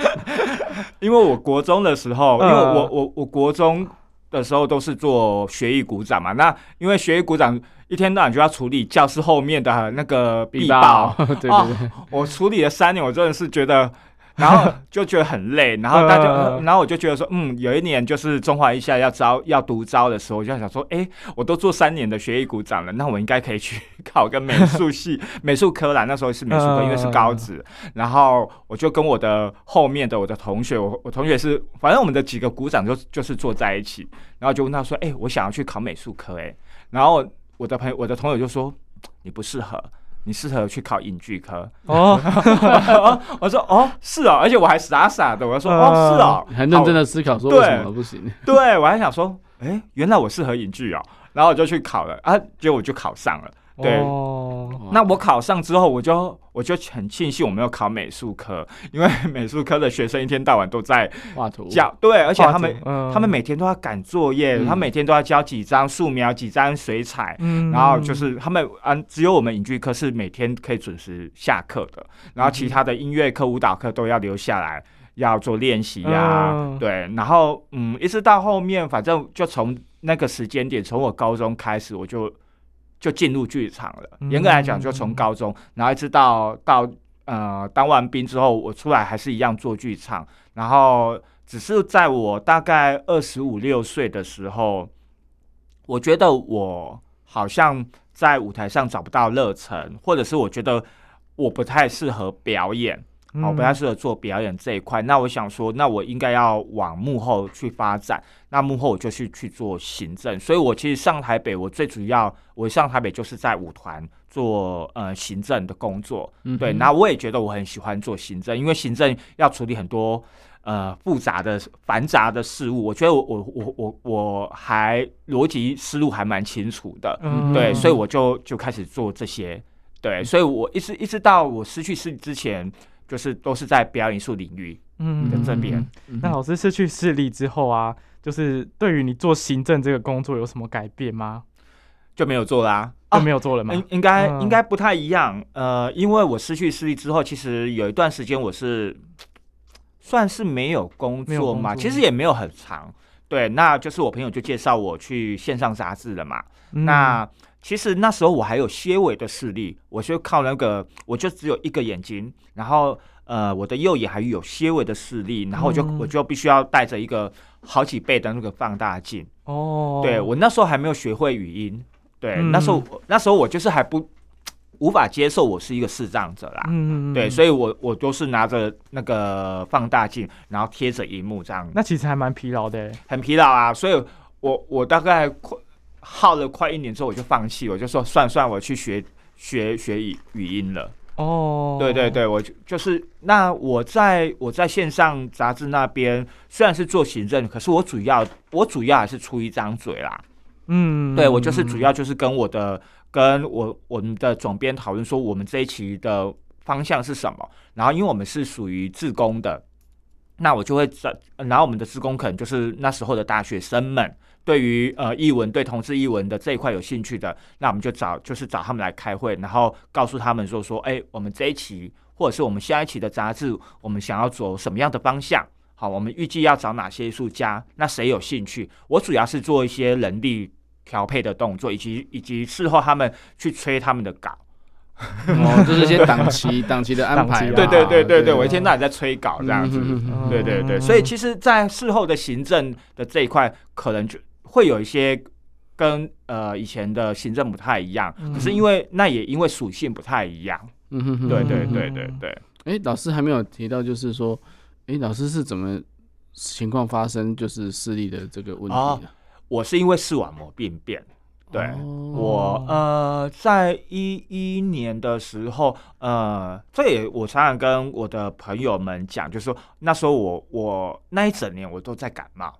因为我国中的时候，因为我我我国中的时候都是做学艺股长嘛。那因为学艺股长一天到晚就要处理教室后面的那个壁报，对对对，哦，我处理了三年，我真的是觉得。然后就觉得很累，然后大家，然后我就觉得说，嗯，有一年就是中华艺校要招要独招的时候，我就想说，哎，我都做三年的学艺股长了，那我应该可以去 考个美术系 美术科啦。那时候是美术科，因为是高职。然后我就跟我的后面的我的同学，我我同学是，反正我们的几个股长就就是坐在一起，然后就问他说，哎，我想要去考美术科，哎，然后我的朋友我的同友就说，你不适合。你适合去考影剧科。哦，我说哦是哦，而且我还傻傻的，我说哦是哦，还认真的思考说为什么不行？对，对我还想说，哎，原来我适合影剧哦，然后我就去考了啊，结果我就考上了。对、哦，那我考上之后，我就我就很庆幸我没有考美术科，因为美术科的学生一天到晚都在画图，教对，而且他们、嗯、他们每天都要赶作业，嗯、他们每天都要交几张素描、几张水彩，嗯，然后就是他们啊，只有我们影剧科是每天可以准时下课的，然后其他的音乐课、舞蹈课都要留下来要做练习呀，嗯、对，然后嗯，一直到后面，反正就从那个时间点，从我高中开始，我就。就进入剧场了。严格来讲，就从高中，然后一直到到呃当完兵之后，我出来还是一样做剧场。然后只是在我大概二十五六岁的时候，我觉得我好像在舞台上找不到热忱，或者是我觉得我不太适合表演。我不太适合做表演这一块，那我想说，那我应该要往幕后去发展。那幕后我就去去做行政，所以我其实上台北，我最主要我上台北就是在舞团做呃行政的工作。对，那我也觉得我很喜欢做行政，因为行政要处理很多呃复杂的繁杂的事物，我觉得我我我我我还逻辑思路还蛮清楚的。对，所以我就就开始做这些。对，所以我一直一直到我失去视力之前。就是都是在表演艺术领域嗯的这边。嗯嗯、那老师失去视力之后啊，就是对于你做行政这个工作有什么改变吗？就没有做啦，就没有做了吗？应应该应该不太一样。呃，因为我失去视力之后，其实有一段时间我是算是没有工作嘛，作其实也没有很长。对，那就是我朋友就介绍我去线上杂志了嘛。嗯、那其实那时候我还有些微的视力，我就靠那个，我就只有一个眼睛，然后呃，我的右眼还有些微的视力，然后我就、嗯、我就必须要带着一个好几倍的那个放大镜。哦，对，我那时候还没有学会语音，对，嗯、那时候那时候我就是还不。无法接受我是一个视障者啦，嗯，对，所以我我都是拿着那个放大镜，然后贴着荧幕这样。那其实还蛮疲劳的，很疲劳啊。所以我我大概快耗了快一年之后，我就放弃，我就说算算，我去学学学语语音了。哦，对对对，我就就是那我在我在线上杂志那边虽然是做行政，可是我主要我主要还是出一张嘴啦。嗯，对我就是主要就是跟我的。跟我我们的总编讨论说，我们这一期的方向是什么？然后，因为我们是属于自工的，那我就会找，然后我们的自工可能就是那时候的大学生们，对于呃译文、对同志译文的这一块有兴趣的，那我们就找就是找他们来开会，然后告诉他们说说，哎，我们这一期或者是我们下一期的杂志，我们想要走什么样的方向？好，我们预计要找哪些艺术家？那谁有兴趣？我主要是做一些人力。调配的动作，以及以及事后他们去催他们的稿，哦，就是一些档期 档期的安排，对对对对对，我一天到晚在催稿这样子，对对对，所以其实，在事后的行政的这一块，可能就会有一些跟呃以前的行政不太一样，可是因为那也因为属性不太一样，嗯哼，对对对对对。哎，老师还没有提到，就是说，哎，老师是怎么情况发生就是视力的这个问题的？我是因为视网膜病变，对、oh. 我呃，在一一年的时候，呃，这也我常常跟我的朋友们讲，就是说那时候我我那一整年我都在感冒，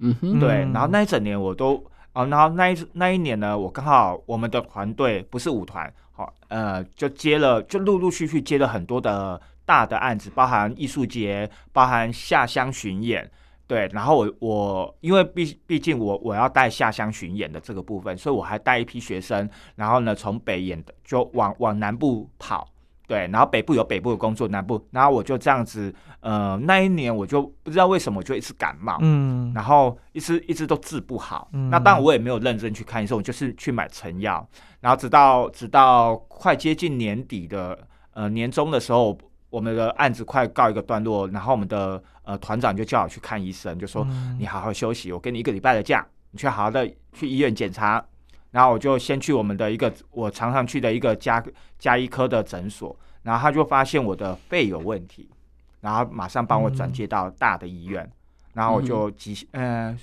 嗯哼，对，然后那一整年我都啊，然后那一那一年呢，我刚好我们的团队不是舞团，好，呃，就接了，就陆陆续续接了很多的大的案子，包含艺术节，包含下乡巡演。对，然后我我因为毕毕竟我我要带下乡巡演的这个部分，所以我还带一批学生，然后呢从北演的就往往南部跑，对，然后北部有北部的工作，南部，然后我就这样子，呃，那一年我就不知道为什么我就一直感冒，嗯，然后一直一直都治不好，嗯，那当然我也没有认真去看医生，我就是去买成药，然后直到直到快接近年底的呃年终的时候。我们的案子快告一个段落，然后我们的呃团长就叫我去看医生，就说你好好休息，我给你一个礼拜的假，你去好好的去医院检查。然后我就先去我们的一个我常常去的一个家家医科的诊所，然后他就发现我的肺有问题，然后马上帮我转接到大的医院，然后我就急嗯。呃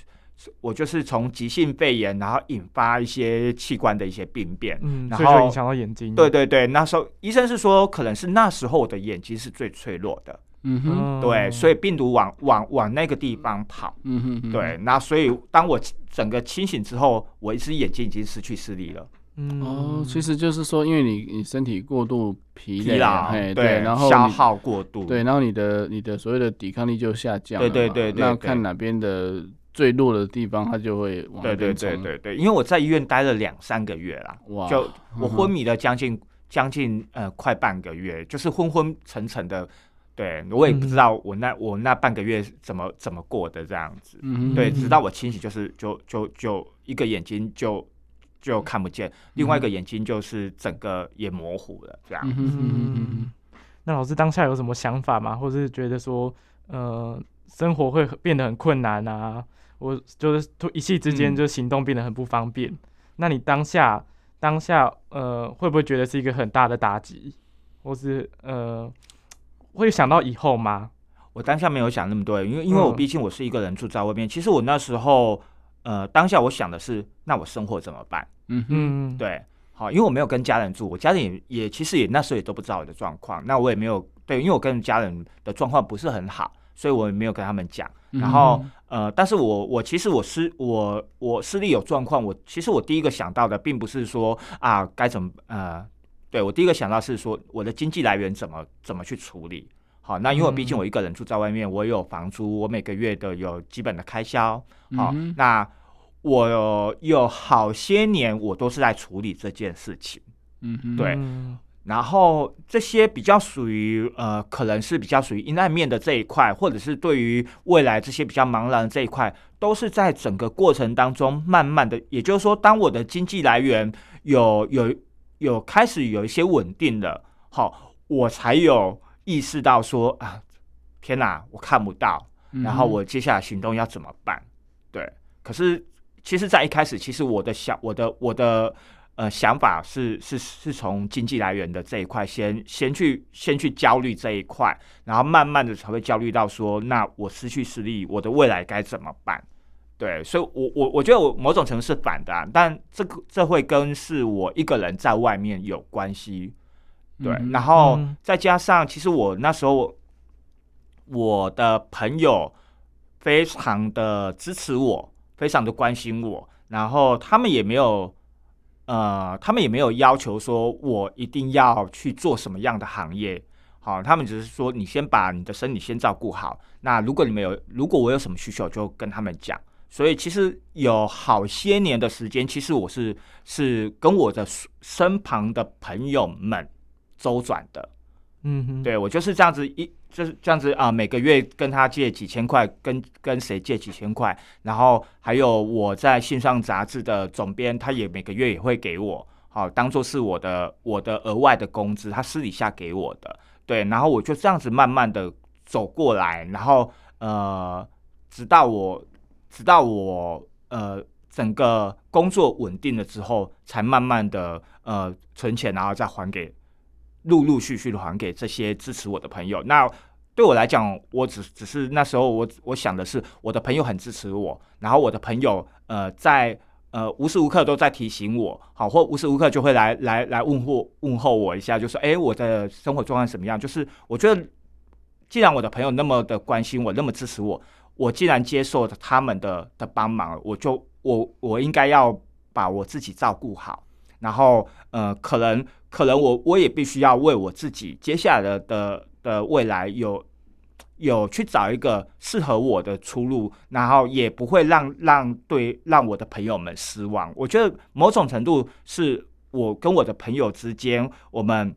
我就是从急性肺炎，然后引发一些器官的一些病变，嗯，然后影响到眼睛。对对对，那时候医生是说，可能是那时候我的眼睛是最脆弱的，嗯哼，对，所以病毒往往往那个地方跑，嗯哼，对，那所以当我整个清醒之后，我一只眼睛已经失去视力了。嗯哦，其实就是说，因为你你身体过度疲劳，对，对，然后消耗过度，对，然后你的你的所谓的抵抗力就下降，对对对对，那看哪边的。最弱的地方，他就会。对对对对对，因为我在医院待了两三个月啦，哇，就 我昏迷了将近将近呃快半个月，就是昏昏沉沉的。对，我也不知道我那我那半个月怎么怎么过的这样子。嗯对，直到我清醒，就是就就就一个眼睛就就看不见，另外一个眼睛就是整个也模糊了这样。嗯，那老师当下有什么想法吗？或者是觉得说呃生活会变得很困难啊？我就是突一气之间就行动变得很不方便，嗯、那你当下当下呃会不会觉得是一个很大的打击，或是呃会想到以后吗？我当下没有想那么多，因为因为我毕竟我是一个人住在外面。嗯、其实我那时候呃当下我想的是，那我生活怎么办？嗯哼，对，好，因为我没有跟家人住，我家人也也其实也那时候也都不知道我的状况，那我也没有对，因为我跟家人的状况不是很好，所以我也没有跟他们讲。然后，呃，但是我我其实我视我我视力有状况，我其实我第一个想到的并不是说啊、呃、该怎么呃，对我第一个想到是说我的经济来源怎么怎么去处理，好，那因为毕竟我一个人住在外面，我有房租，我每个月的有基本的开销。好，嗯、那我有，好些年我都是在处理这件事情。嗯哼，对。然后这些比较属于呃，可能是比较属于阴暗面的这一块，或者是对于未来这些比较茫然的这一块，都是在整个过程当中慢慢的，也就是说，当我的经济来源有有有开始有一些稳定了，好，我才有意识到说啊，天哪，我看不到，然后我接下来行动要怎么办？对，可是其实，在一开始，其实我的想，我的我的。呃，想法是是是从经济来源的这一块先先去先去焦虑这一块，然后慢慢的才会焦虑到说，那我失去实力，我的未来该怎么办？对，所以我我我觉得我某种程度是反的，啊，但这个这会跟是我一个人在外面有关系，对，嗯、然后再加上其实我那时候我的朋友非常的支持我，非常的关心我，然后他们也没有。呃，他们也没有要求说我一定要去做什么样的行业，好，他们只是说你先把你的身体先照顾好。那如果你们有，如果我有什么需求，就跟他们讲。所以其实有好些年的时间，其实我是是跟我的身旁的朋友们周转的。嗯哼，对，我就是这样子一。就是这样子啊，每个月跟他借几千块，跟跟谁借几千块，然后还有我在线上杂志的总编，他也每个月也会给我，好当做是我的我的额外的工资，他私底下给我的，对，然后我就这样子慢慢的走过来，然后呃，直到我直到我呃整个工作稳定了之后，才慢慢的呃存钱，然后再还给。陆陆续续的还给这些支持我的朋友。那对我来讲，我只只是那时候我我想的是，我的朋友很支持我，然后我的朋友呃在呃无时无刻都在提醒我，好，或无时无刻就会来来来问候问候我一下，就说哎，我的生活状况怎么样？就是我觉得，既然我的朋友那么的关心我，那么支持我，我既然接受他们的的帮忙，我就我我应该要把我自己照顾好，然后呃可能。可能我我也必须要为我自己接下来的的，的未来有有去找一个适合我的出路，然后也不会让让对让我的朋友们失望。我觉得某种程度是我跟我的朋友之间，我们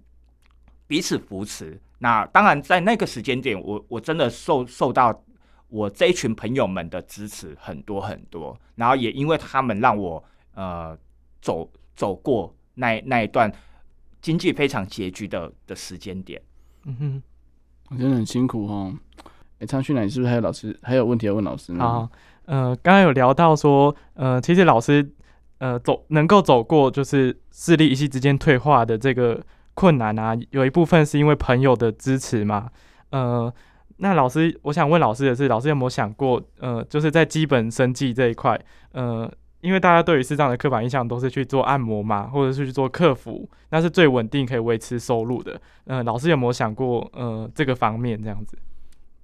彼此扶持。那当然在那个时间点，我我真的受受到我这一群朋友们的支持很多很多，然后也因为他们让我呃走走过那那一段。经济非常拮据的的时间点，嗯哼，我觉得很辛苦哦。哎、欸，昌旭，你是不是还有老师还有问题要问老师呢？啊，呃，刚刚有聊到说，呃，其实老师，呃，走能够走过就是视力一夕之间退化的这个困难啊，有一部分是因为朋友的支持嘛。呃，那老师，我想问老师的是，老师有没有想过，呃，就是在基本生计这一块，呃。因为大家对于视障的刻板印象都是去做按摩嘛，或者是去做客服，那是最稳定可以维持收入的。嗯、呃，老师有没有想过呃这个方面这样子？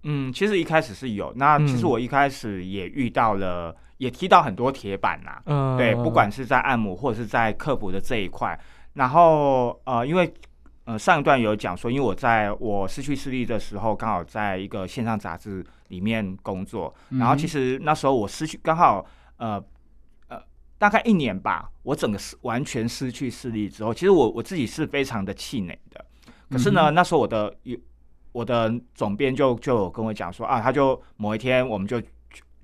嗯，其实一开始是有。那其实我一开始也遇到了，嗯、也踢到很多铁板呐、啊。嗯，对，不管是在按摩或者是在客服的这一块。然后呃，因为呃上一段有讲说，因为我在我失去视力的时候，刚好在一个线上杂志里面工作。然后其实那时候我失去刚好呃。大概一年吧，我整个失完全失去视力之后，其实我我自己是非常的气馁的。可是呢，嗯、那时候我的有我的总编就就有跟我讲说啊，他就某一天我们就去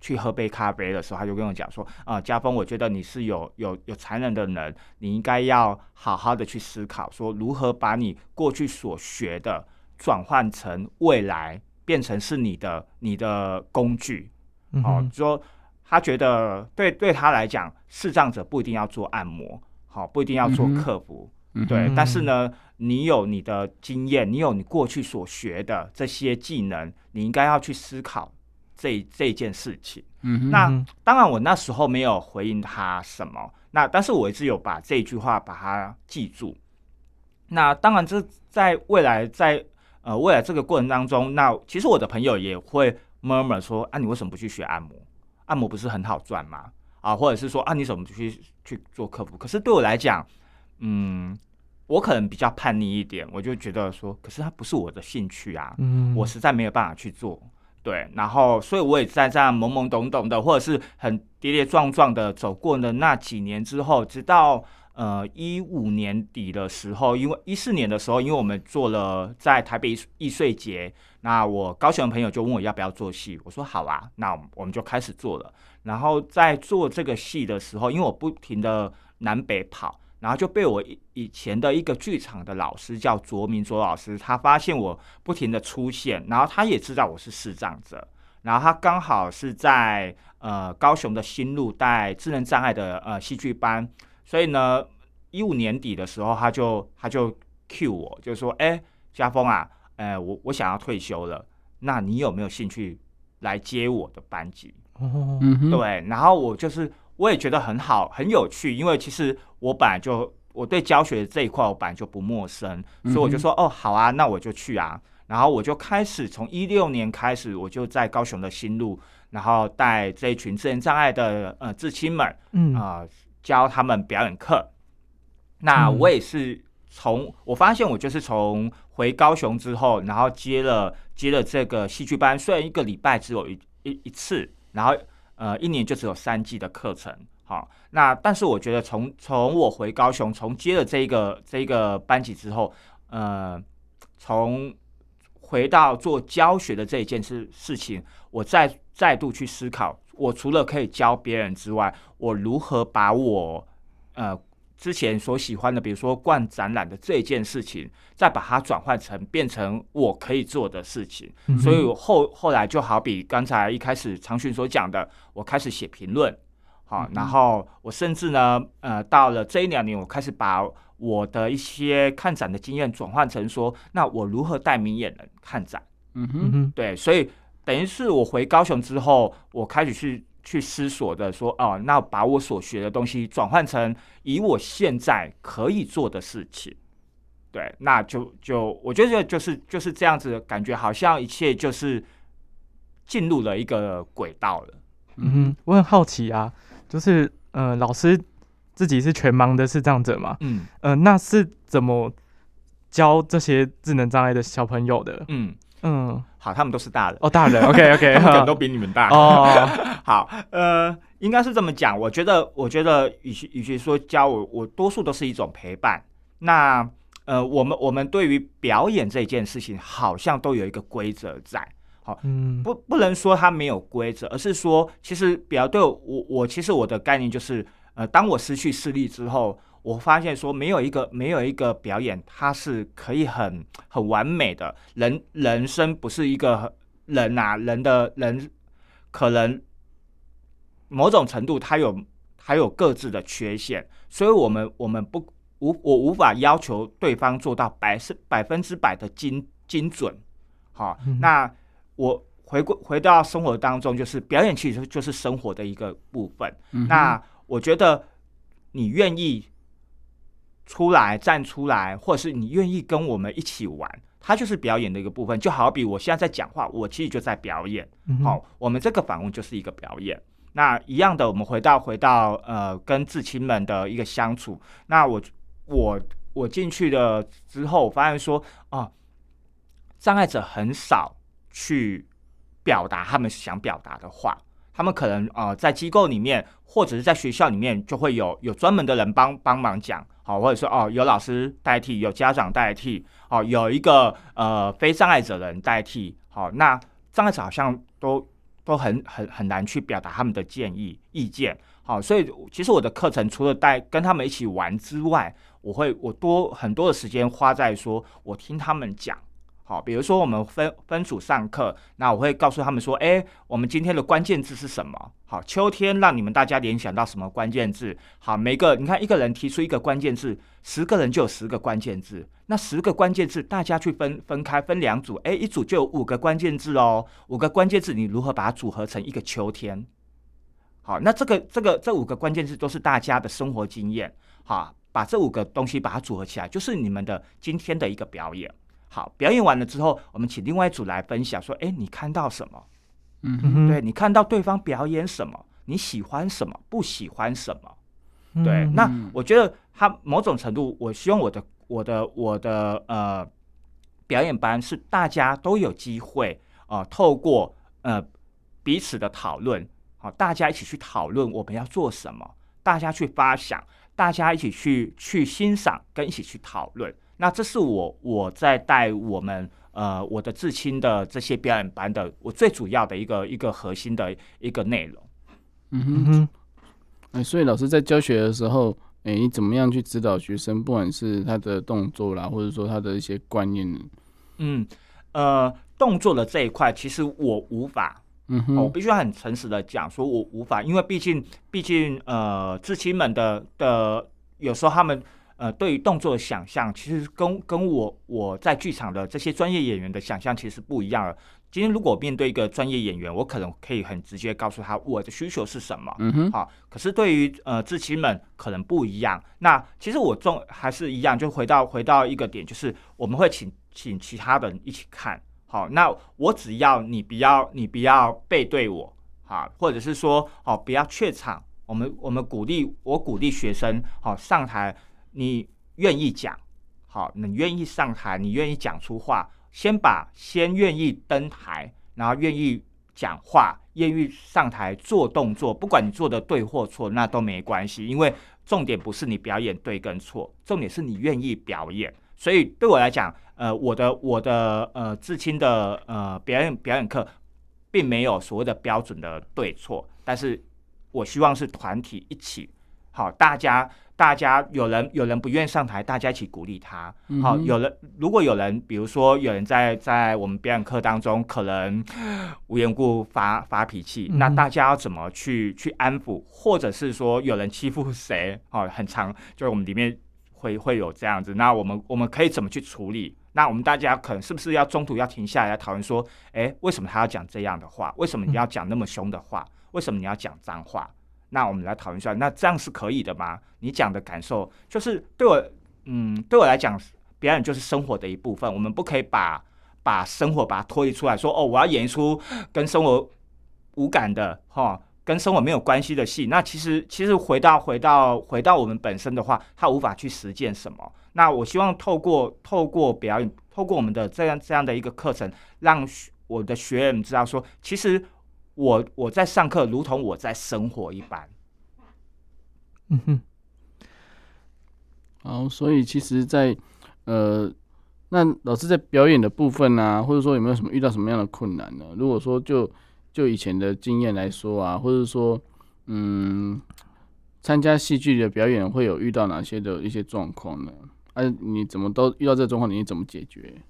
去喝杯咖啡的时候，他就跟我讲说啊，家峰，我觉得你是有有有才能的人，你应该要好好的去思考，说如何把你过去所学的转换成未来变成是你的你的工具，好、说。他觉得对对他来讲，视障者不一定要做按摩，好，不一定要做客服，嗯、对。嗯、但是呢，你有你的经验，你有你过去所学的这些技能，你应该要去思考这这件事情。嗯，那当然，我那时候没有回应他什么，那但是我一直有把这句话把它记住。那当然，这在未来在呃未来这个过程当中，那其实我的朋友也会 murmur 说啊，你为什么不去学按摩？按摩不是很好赚吗？啊，或者是说啊，你怎么去去做客服？可是对我来讲，嗯，我可能比较叛逆一点，我就觉得说，可是它不是我的兴趣啊，嗯，我实在没有办法去做。对，然后所以我也在这样懵懵懂懂的，或者是很跌跌撞撞的走过了那几年之后，直到呃一五年底的时候，因为一四年的时候，因为我们做了在台北艺穗节，那我高雄的朋友就问我要不要做戏，我说好啊，那我们就开始做了。然后在做这个戏的时候，因为我不停的南北跑。然后就被我以前的一个剧场的老师叫卓明卓老师，他发现我不停的出现，然后他也知道我是视障者，然后他刚好是在呃高雄的新路带智能障碍的呃戏剧班，所以呢一五年底的时候，他就他就 cue 我，就说：“哎，家峰啊，呃，我我想要退休了，那你有没有兴趣来接我的班级？”哦，对，然后我就是。我也觉得很好，很有趣，因为其实我本来就我对教学这一块我本来就不陌生，所以我就说哦好啊，那我就去啊。然后我就开始从一六年开始，我就在高雄的新路，然后带这一群智能障碍的呃至亲们，嗯啊、呃、教他们表演课。那我也是从我发现我就是从回高雄之后，然后接了接了这个戏剧班，虽然一个礼拜只有一一一次，然后。呃，一年就只有三季的课程，好，那但是我觉得从从我回高雄，从接了这一个这一个班级之后，呃，从回到做教学的这一件事事情，我再再度去思考，我除了可以教别人之外，我如何把我呃。之前所喜欢的，比如说逛展览的这件事情，再把它转换成变成我可以做的事情。嗯、所以后后来就好比刚才一开始长训所讲的，我开始写评论，好、嗯，然后我甚至呢，呃，到了这一两年，我开始把我的一些看展的经验转换成说，那我如何带明眼人看展？嗯哼，对，所以等于是我回高雄之后，我开始去。去思索的说哦，那把我所学的东西转换成以我现在可以做的事情，对，那就就我觉得就是就是这样子的感觉，好像一切就是进入了一个轨道了。嗯哼，我很好奇啊，就是呃，老师自己是全盲的视障者嘛？嗯，呃，那是怎么教这些智能障碍的小朋友的？嗯。嗯，好，他们都是大人哦，大人，OK OK，他们可能都比你们大哦。好，呃，应该是这么讲，我觉得，我觉得与其与其说教我，我多数都是一种陪伴。那呃，我们我们对于表演这件事情，好像都有一个规则在。好，嗯，不不能说它没有规则，而是说，其实比较对我，我其实我的概念就是，呃，当我失去视力之后。我发现说，没有一个没有一个表演，它是可以很很完美的。人人生不是一个人啊，人的人可能某种程度，他有他有各自的缺陷，所以我们我们不无我无法要求对方做到百是百分之百的精精准。好，嗯、那我回归回到生活当中，就是表演其实就是生活的一个部分。嗯、那我觉得你愿意。出来站出来，或者是你愿意跟我们一起玩，它就是表演的一个部分。就好比我现在在讲话，我其实就在表演。嗯、好，我们这个访问就是一个表演。那一样的，我们回到回到呃，跟至亲们的一个相处。那我我我进去了之后，我发现说啊，障碍者很少去表达他们想表达的话。他们可能啊、呃，在机构里面或者是在学校里面，就会有有专门的人帮帮忙讲。好，或者说哦，有老师代替，有家长代替，哦，有一个呃非障碍者的人代替，好，那障碍者好像都都很很很难去表达他们的建议意见，好，所以其实我的课程除了带跟他们一起玩之外，我会我多很多的时间花在说我听他们讲。好，比如说我们分分组上课，那我会告诉他们说，哎，我们今天的关键字是什么？好，秋天让你们大家联想到什么关键字？好，每个你看一个人提出一个关键字，十个人就有十个关键字，那十个关键字大家去分分开分两组，哎，一组就有五个关键字哦，五个关键字你如何把它组合成一个秋天？好，那这个这个这五个关键字都是大家的生活经验，好，把这五个东西把它组合起来，就是你们的今天的一个表演。好，表演完了之后，我们请另外一组来分享，说：“哎，你看到什么？嗯，对，你看到对方表演什么？你喜欢什么？不喜欢什么？对，嗯、那我觉得他某种程度，我希望我的我的我的呃表演班是大家都有机会啊、呃，透过呃彼此的讨论，好，大家一起去讨论我们要做什么，大家去发想，大家一起去去欣赏跟一起去讨论。那这是我我在带我们呃我的至亲的这些表演班的我最主要的一个一个核心的一个内容。嗯哼哼，哎，所以老师在教学的时候，哎，你怎么样去指导学生，不管是他的动作啦，或者说他的一些观念呢？嗯，呃，动作的这一块，其实我无法，嗯哼，我必须要很诚实的讲，说我无法，因为毕竟，毕竟，呃，至亲们的的，有时候他们。呃，对于动作的想象，其实跟跟我我在剧场的这些专业演员的想象其实不一样了。今天如果面对一个专业演员，我可能可以很直接告诉他我的需求是什么。嗯哼。好，可是对于呃至亲们可能不一样。那其实我重还是一样，就回到回到一个点，就是我们会请请其他的人一起看。好，那我只要你不要你不要背对我，好，或者是说好不要怯场。我们我们鼓励我鼓励学生好上台。你愿意讲，好，你愿意上台，你愿意讲出话，先把先愿意登台，然后愿意讲话，愿意上台做动作，不管你做的对或错，那都没关系，因为重点不是你表演对跟错，重点是你愿意表演。所以对我来讲，呃，我的我的呃至亲的呃表演表演课，并没有所谓的标准的对错，但是我希望是团体一起，好，大家。大家有人有人不愿意上台，大家一起鼓励他。好，有人如果有人，比如说有人在在我们表演课当中可能无缘故发发脾气，那大家要怎么去去安抚，或者是说有人欺负谁？哦，很长就是我们里面会会有这样子。那我们我们可以怎么去处理？那我们大家可能是不是要中途要停下来讨论说，哎，为什么他要讲这样的话？为什么你要讲那么凶的话？为什么你要讲脏话？那我们来讨论一下，那这样是可以的吗？你讲的感受就是对我，嗯，对我来讲，表演就是生活的一部分。我们不可以把把生活把它脱离出来说，哦，我要演一出跟生活无感的，哈，跟生活没有关系的戏。那其实，其实回到回到回到我们本身的话，他无法去实践什么。那我希望透过透过表演，透过我们的这样这样的一个课程，让我的学员知道说，其实。我我在上课，如同我在生活一般。嗯哼。好，所以其实在，在呃，那老师在表演的部分啊，或者说有没有什么遇到什么样的困难呢？如果说就就以前的经验来说啊，或者说嗯，参加戏剧的表演会有遇到哪些的一些状况呢？哎、啊，你怎么都遇到这个状况，你怎么解决？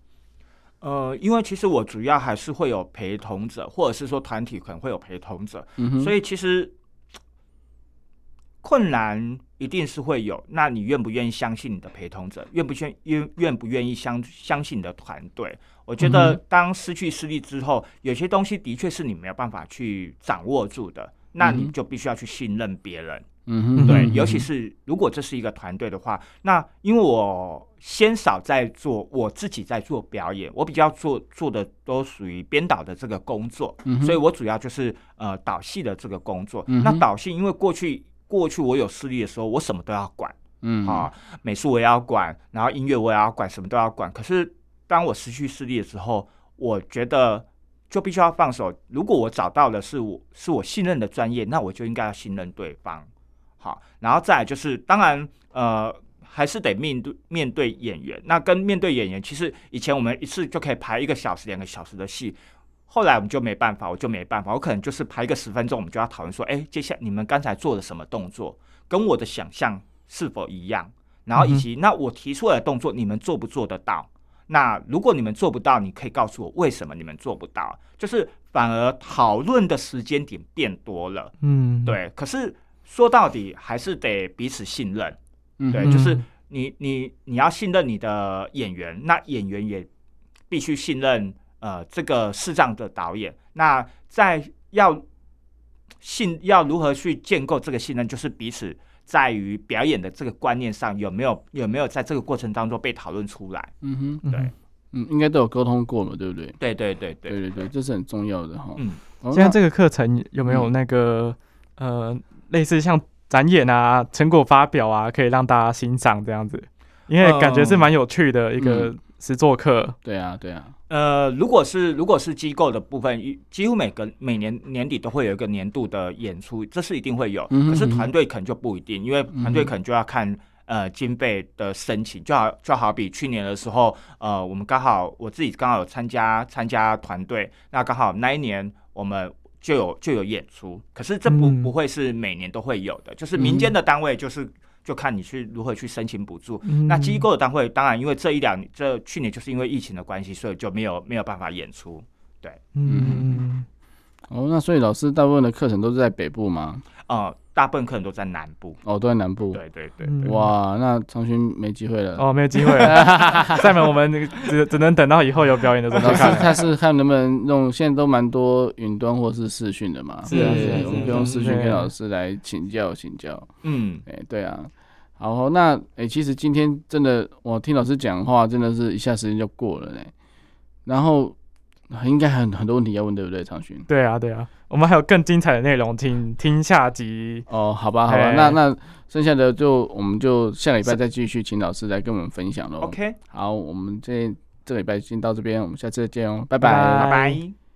呃，因为其实我主要还是会有陪同者，或者是说团体可能会有陪同者，嗯，所以其实困难一定是会有。那你愿不愿意相信你的陪同者？愿不愿愿愿不愿意相相信你的团队？我觉得当失去视力之后，有些东西的确是你没有办法去掌握住的，那你就必须要去信任别人。嗯哼，对，尤其是如果这是一个团队的话，那因为我先少在做我自己在做表演，我比较做做的都属于编导的这个工作，嗯、所以我主要就是呃导戏的这个工作。嗯、那导戏因为过去过去我有视力的时候，我什么都要管，嗯，啊，美术我也要管，然后音乐我也要管，什么都要管。可是当我失去视力的时候，我觉得就必须要放手。如果我找到的是我是我信任的专业，那我就应该要信任对方。好，然后再来就是，当然，呃，还是得面对面对演员。那跟面对演员，其实以前我们一次就可以排一个小时、两个小时的戏，后来我们就没办法，我就没办法，我可能就是排一个十分钟，我们就要讨论说，哎，接下来你们刚才做了什么动作，跟我的想象是否一样？然后以及，那我提出来的动作，你们做不做得到？那如果你们做不到，你可以告诉我为什么你们做不到？就是反而讨论的时间点变多了，嗯，对。可是。说到底还是得彼此信任，嗯、对，就是你你你要信任你的演员，那演员也必须信任呃这个视障的导演。那在要信要如何去建构这个信任，就是彼此在于表演的这个观念上有没有有没有在这个过程当中被讨论出来。嗯哼，对，嗯，应该都有沟通过嘛，对不对？对对对对对对对，这是很重要的哈。嗯，现在这个课程有没有那个、嗯、呃？类似像展演啊、成果发表啊，可以让大家欣赏这样子。因为感觉是蛮有趣的一个实作课。嗯。对啊，对啊。呃，如果是如果是机构的部分，几乎每个每年年底都会有一个年度的演出，这是一定会有。可是团队可能就不一定，因为团队可能就要看呃经费的申请，就好就好比去年的时候，呃，我们刚好我自己刚好有参加参加团队，那刚好那一年我们就有就有演出，可是这不不会是每年都会有的，就是民间的单位就是。就看你去如何去申请补助。嗯、那机构的单位当然，因为这一两这去年就是因为疫情的关系，所以就没有没有办法演出。对，嗯，哦，那所以老师大部分的课程都是在北部吗？呃，大部分客人都在南部。哦，都在南部。对对对，对。哇，那长勋没机会了。哦，没有机会了。赛门，我们只只能等到以后有表演的时候看。他是看能不能用，现在都蛮多云端或是视讯的嘛。是啊，是啊，我们可以用视讯跟老师来请教请教。嗯，哎，对啊。好，那哎、欸，其实今天真的，我听老师讲话，真的是一下时间就过了呢。然后应该很很多问题要问，对不对，长勋？对啊，对啊，我们还有更精彩的内容，请听下集。哦，好吧，好吧，那那剩下的就我们就下礼拜再继续请老师来跟我们分享喽。OK，好，我们这这礼拜先到这边，我们下次再见哦，拜拜，拜拜。